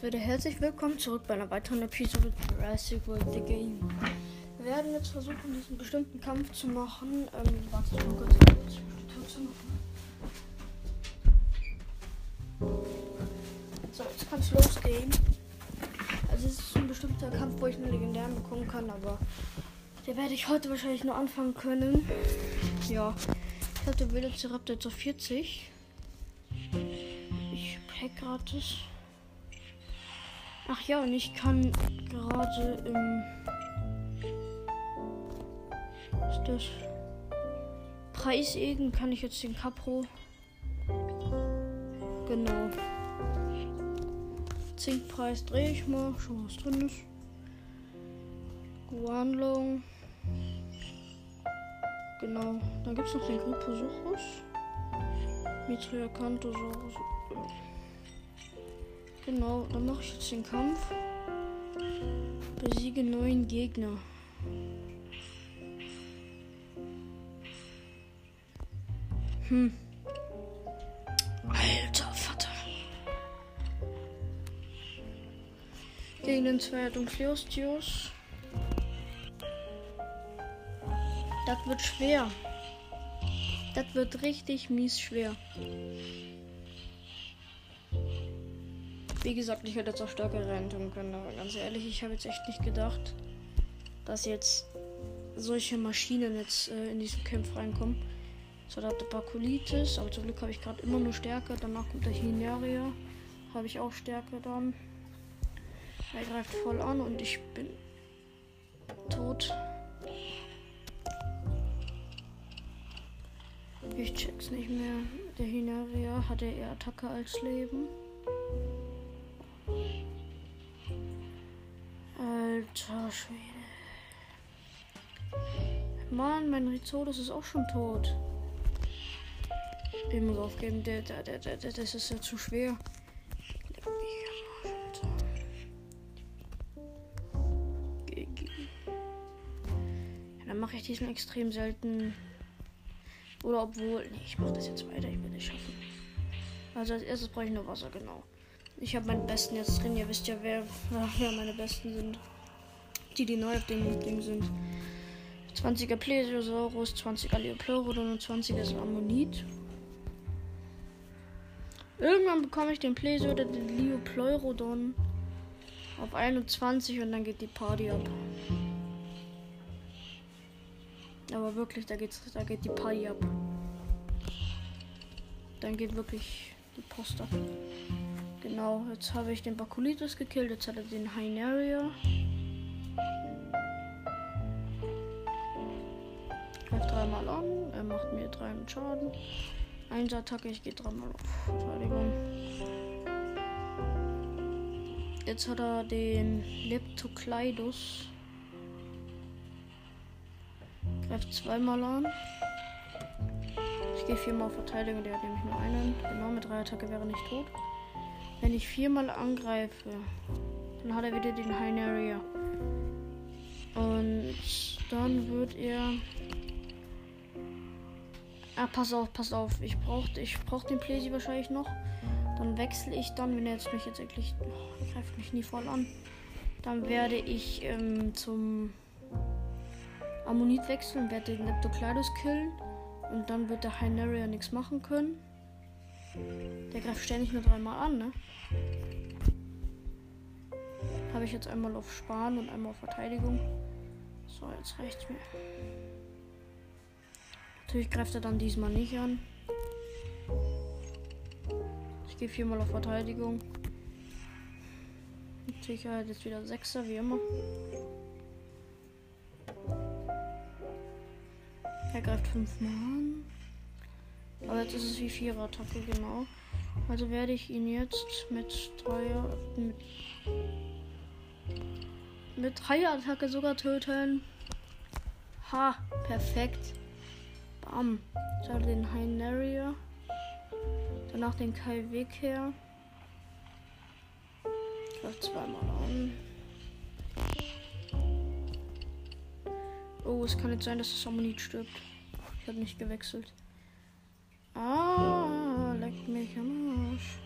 damit wieder herzlich willkommen zurück bei einer weiteren Episode Jurassic World The Game. Wir werden jetzt versuchen, diesen bestimmten Kampf zu machen. Ähm, warte mal kurz, kurz die zu machen. So, jetzt kann es losgehen. Also es ist ein bestimmter Kampf, wo ich einen legendären bekommen kann, aber der werde ich heute wahrscheinlich nur anfangen können. Ja, ich den Velociraptor jetzt auf 40. Ich hack gratis. Ach ja, und ich kann gerade im. Ist das? Preisegen kann ich jetzt den Capro. Genau. Zinkpreis drehe ich mal. Schon was drin ist. Guanlong. Genau. Dann gibt es noch den Gryposuchus. Mitrilacanthosaurus. Genau, dann mache ich jetzt den Kampf. Besiege neuen Gegner. Hm. Alter Vater. Gegen den Zweier Dunkleostius. Das wird schwer. Das wird richtig mies schwer. Wie gesagt, ich hätte jetzt auch stärker rein tun können, aber ganz ehrlich, ich habe jetzt echt nicht gedacht, dass jetzt solche Maschinen jetzt äh, in diesen Kampf reinkommen. So, da hat der Bakulitis, aber zum Glück habe ich gerade immer nur Stärke. Danach kommt der Hineria, habe ich auch Stärke dann. Er greift voll an und ich bin tot. Ich check's nicht mehr. Der Hineria hatte eher Attacke als Leben. Alter Schwede. Mann, mein Rizodus ist auch schon tot. Ich muss aufgeben, der, der, der, der, das ist ja zu schwer. Dann mache ich diesen extrem selten. Oder obwohl. Nee, ich mache das jetzt weiter, ich will es schaffen. Also als erstes brauche ich nur Wasser, genau. Ich habe meinen besten jetzt drin. Ihr wisst ja, wer, wer meine besten sind. Die, die neu auf dem Ding sind. 20er Plesiosaurus, 20er Leopleurodon und 20er Ammonit. Irgendwann bekomme ich den Plesio oder den Leopleurodon auf 21 und dann geht die Party ab. Aber wirklich, da geht's, da geht die Party ab. Dann geht wirklich die Post ab. Genau, jetzt habe ich den Bakulitis gekillt, jetzt hat er den Hyneria. Greift dreimal an, er macht mir drei Schaden. Eins Attacke, ich gehe dreimal auf Verteidigung. Jetzt hat er den Leptocleidus. Greift zweimal an. Ich gehe viermal auf Verteidigung, der hat nämlich nur einen. Genau, mit drei Attacke wäre nicht tot. Wenn ich viermal angreife, dann hat er wieder den Hyneria. Und dann wird er. Ah, pass auf, pass auf. Ich brauche ich brauch den Plesi wahrscheinlich noch. Dann wechsle ich dann, wenn er jetzt mich jetzt wirklich. Oh, er greift mich nie voll an. Dann werde ich ähm, zum Ammonit wechseln, werde den Leptocleidus killen. Und dann wird der Hyneria nichts machen können. Der greift ständig nur dreimal an, ne? Habe ich jetzt einmal auf Sparen und einmal auf Verteidigung. So, jetzt reicht's mir. Natürlich greift er dann diesmal nicht an. Ich gehe viermal auf Verteidigung. Mit Sicherheit jetzt wieder Sechser, wie immer. Er greift fünfmal an. Aber jetzt ist es wie Vierer-Attacke, genau. Also werde ich ihn jetzt mit Dreier. mit, mit Dreier-Attacke sogar töten. Ha, perfekt. Ich habe den Hyneria. Danach den Kai Weg her. Greift zweimal an. Oh, es kann jetzt sein, dass das Ammonit stirbt. Ich habe nicht gewechselt. Ah, leck mich am Arsch.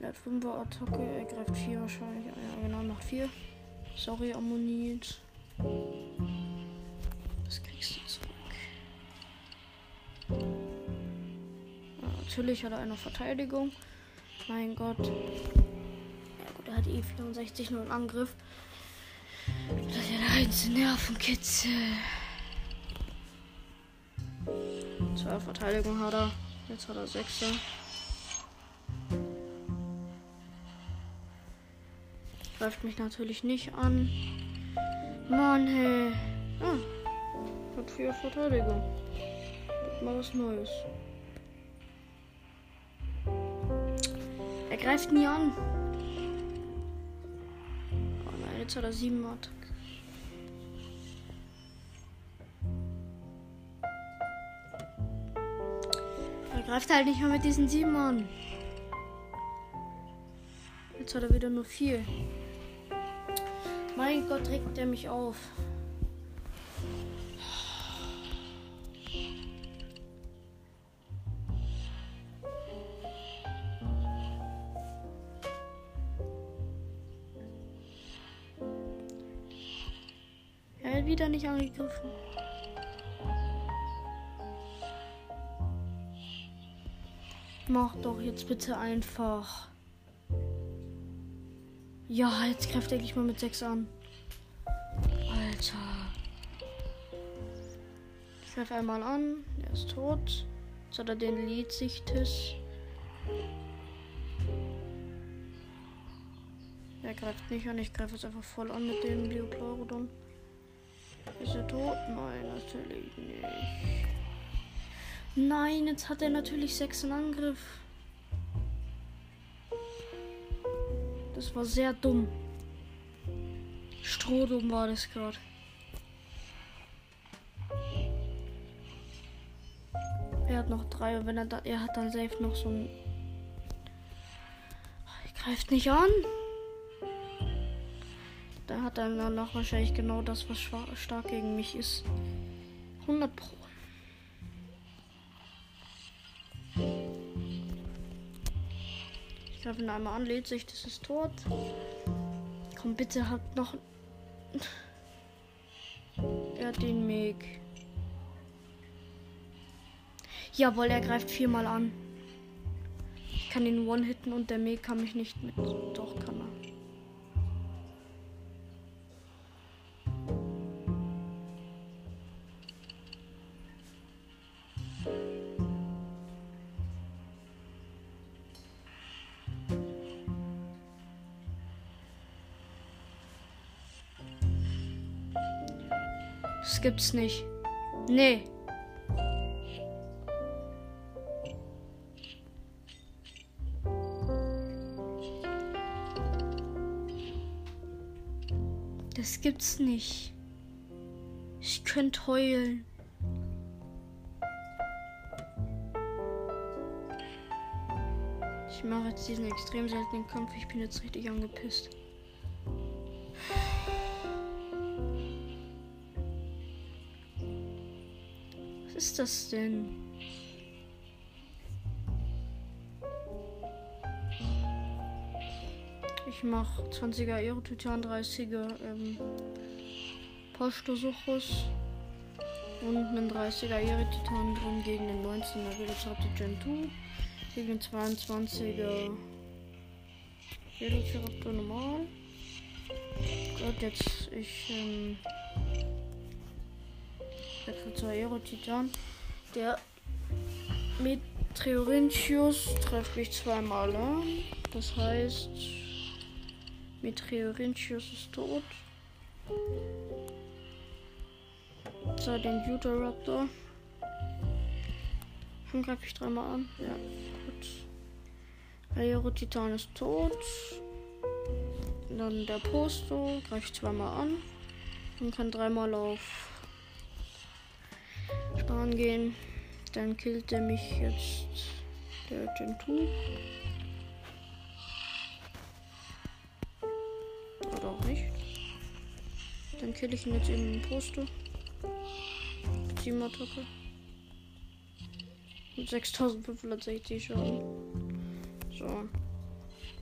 Er hat 5er Attacke, er greift 4 wahrscheinlich. Ja, genau, macht 4. Sorry, Ammonit. Das kriegst du zurück. Natürlich hat er eine Verteidigung. Mein Gott. Ja gut, er hat eh 64 nur einen Angriff. Das ist ja der einzige Nervenkitzel. Zwei Verteidigung hat er. Jetzt hat er Sechser. Greift mich natürlich nicht an. Mann, hey. Ah, hat vier Verteidigung. Mal was Neues. Greift nie an. Oh nein, jetzt hat er sieben Attack. Er greift halt nicht mehr mit diesen sieben an. Jetzt hat er wieder nur vier. Mein Gott, regt er mich auf. Mach doch jetzt bitte einfach. Ja, jetzt greift endlich mal mit 6 an. Alter. Ich greife einmal an. Er ist tot. Jetzt hat er den Liedsichtes. Er greift nicht an. Ich greife jetzt einfach voll an mit dem Biopleurodon. Ist er tot? Nein, natürlich nicht. Nein, jetzt hat er natürlich 6 in Angriff. Das war sehr dumm. Strohdumm war das gerade. Er hat noch drei und wenn er da, er hat dann safe noch so ein. Er greift nicht an. Da hat er dann noch wahrscheinlich genau das, was stark gegen mich ist. 100 Pro. Ihn einmal an, lädt sich, das ist tot. Komm, bitte, hat noch. er hat den Meg. Jawohl, er greift viermal an. Ich kann ihn one-hitten und der Meg kann mich nicht mit. Doch, kann er. Das gibt's nicht. Nee. Das gibt's nicht. Ich könnte heulen. Ich mache jetzt diesen extrem seltenen Kampf. Ich bin jetzt richtig angepisst. Ist das denn? Ich mache 20er Aerotitan, 30er ähm, Postosuchus und einen 30er Aerotitan drin gegen den 19er Velociraptor Gen 2, gegen den 22er Velociraptor normal. Gott, jetzt ich ähm, Wechsel zu Aerotitan. Der Meteorinthius trifft mich zweimal an. Das heißt, Meteorinthius ist tot. So, den Uteraptor. Dann greife ich dreimal an. Ja, gut. Aerotitan ist tot. Dann der Posto. Greife ich zweimal an. Und kann dreimal auf angehen. Dann killt er mich jetzt der Gentoo. Oder auch nicht. Dann kill ich ihn jetzt in den Poster. Team-Attacke. Mit 6560 Schaden. So.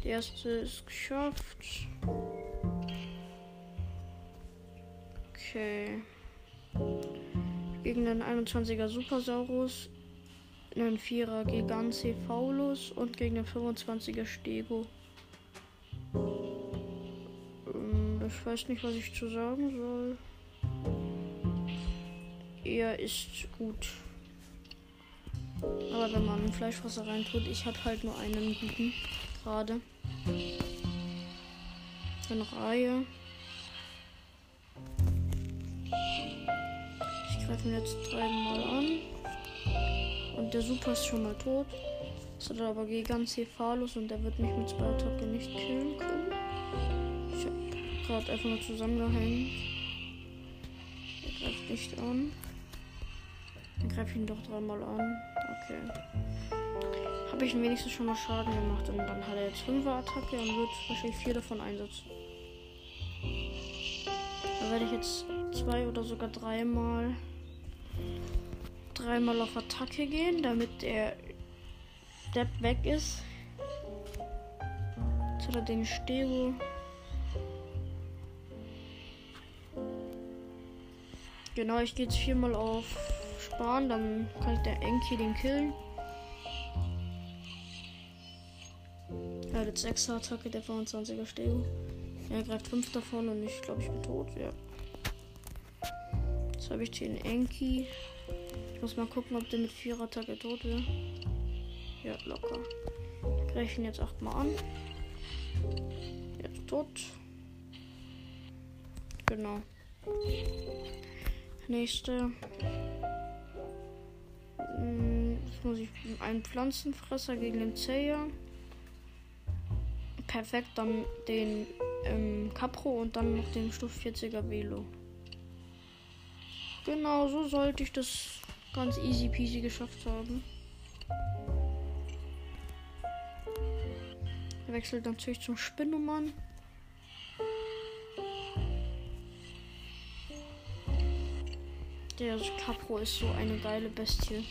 Die erste ist geschafft. Okay. Gegen den 21er Supersaurus, einen 4er Gigancephalus und gegen den 25er Stego. Ähm, ich weiß nicht, was ich zu sagen soll. Er ist gut. Aber wenn man Fleischwasser reintut, ich habe halt nur einen guten gerade. In Reihe. Ich greife ihn jetzt dreimal an. Und der Super ist schon mal tot. Hat aber Gigancephalus und der wird mich mit zwei Attacken nicht killen können. Ich habe gerade einfach nur zusammengehängt. Er greift nicht an. Dann greife ich ihn doch dreimal an. Okay. Habe ich wenigstens schon mal Schaden gemacht und dann hat er jetzt 5 Attacke und wird wahrscheinlich vier davon einsetzen. Da werde ich jetzt zwei oder sogar dreimal dreimal auf Attacke gehen, damit der Depp weg ist. Jetzt hat er den Stego. Genau, ich gehe jetzt viermal auf Sparen, dann kann ich der Enki den killen. Er hat jetzt 6 Attacke, der 25er Stego. Er greift 5 davon und ich glaube, ich bin tot. Ja. Jetzt habe ich den Enki. Ich muss mal gucken, ob der mit 4 Attacke tot wird. Ja, locker. Ich greife ihn jetzt 8 mal an. Jetzt tot. Genau. Nächste. Hm, jetzt muss ich einen Pflanzenfresser gegen den Zeyer. Perfekt, dann den ähm, Capro und dann noch den Stufe 40er Velo. Genau, so sollte ich das ganz easy peasy geschafft haben. Wechselt natürlich zum Spinnummern. Der Capro ist so eine geile Bestie.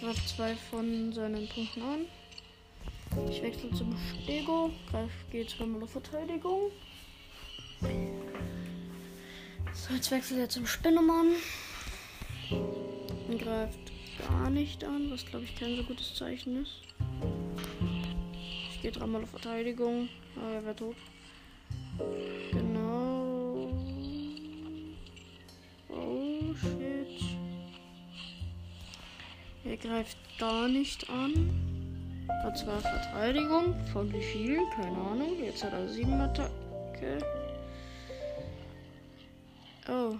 Greift zwei von seinen Punkten an. Ich wechsle zum Stego. Greif, gehe zweimal auf Verteidigung. So, jetzt wechselt er zum Spinnemann. Und greift gar nicht an, was glaube ich kein so gutes Zeichen ist. Ich gehe dreimal auf Verteidigung. Aber er wäre tot. Genau. Oh shit. Er greift gar nicht an. Hat zwar Verteidigung. Von wie viel? Keine Ahnung. Jetzt hat er sieben Attacke. Oh.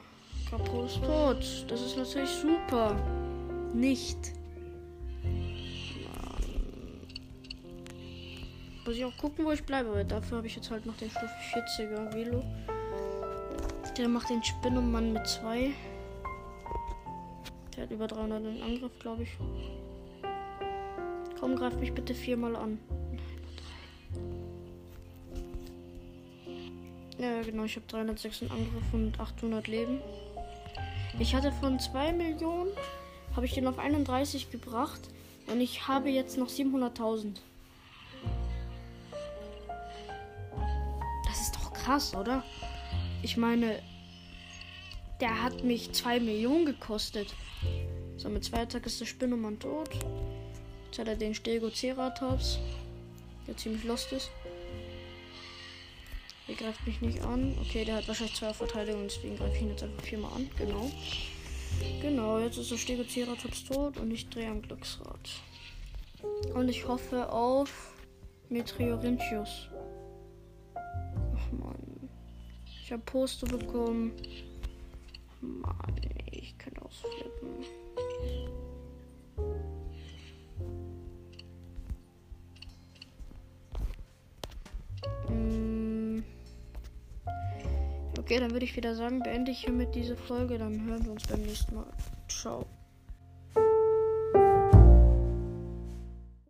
Kapo ist tot. Das ist natürlich super. Nicht. Muss ich auch gucken, wo ich bleibe, weil dafür habe ich jetzt halt noch den Stufe 40er Velo. Der macht den Spinnenmann mit 2. Der hat über 300 in Angriff, glaube ich. Komm, greif mich bitte viermal an. Ja, genau, ich habe 306 in Angriff und 800 Leben. Ich hatte von 2 Millionen, habe ich den auf 31 gebracht und ich habe jetzt noch 700.000. krass, oder? Ich meine, der hat mich 2 Millionen gekostet. So, mit zwei Attack ist der Spinnemann tot. Jetzt hat er den Stegoceratops, der ziemlich lost ist. Der greift mich nicht an. Okay, der hat wahrscheinlich zwei Verteidigung, deswegen greife ich ihn jetzt einfach viermal an. Genau. Genau, jetzt ist der Stegoceratops tot und ich drehe am Glücksrad. Und ich hoffe auf Meteorinthius. Ich habe Poster bekommen. Mann, ich könnte ausflippen. Okay, dann würde ich wieder sagen, beende ich hiermit diese Folge. Dann hören wir uns beim nächsten Mal. Ciao.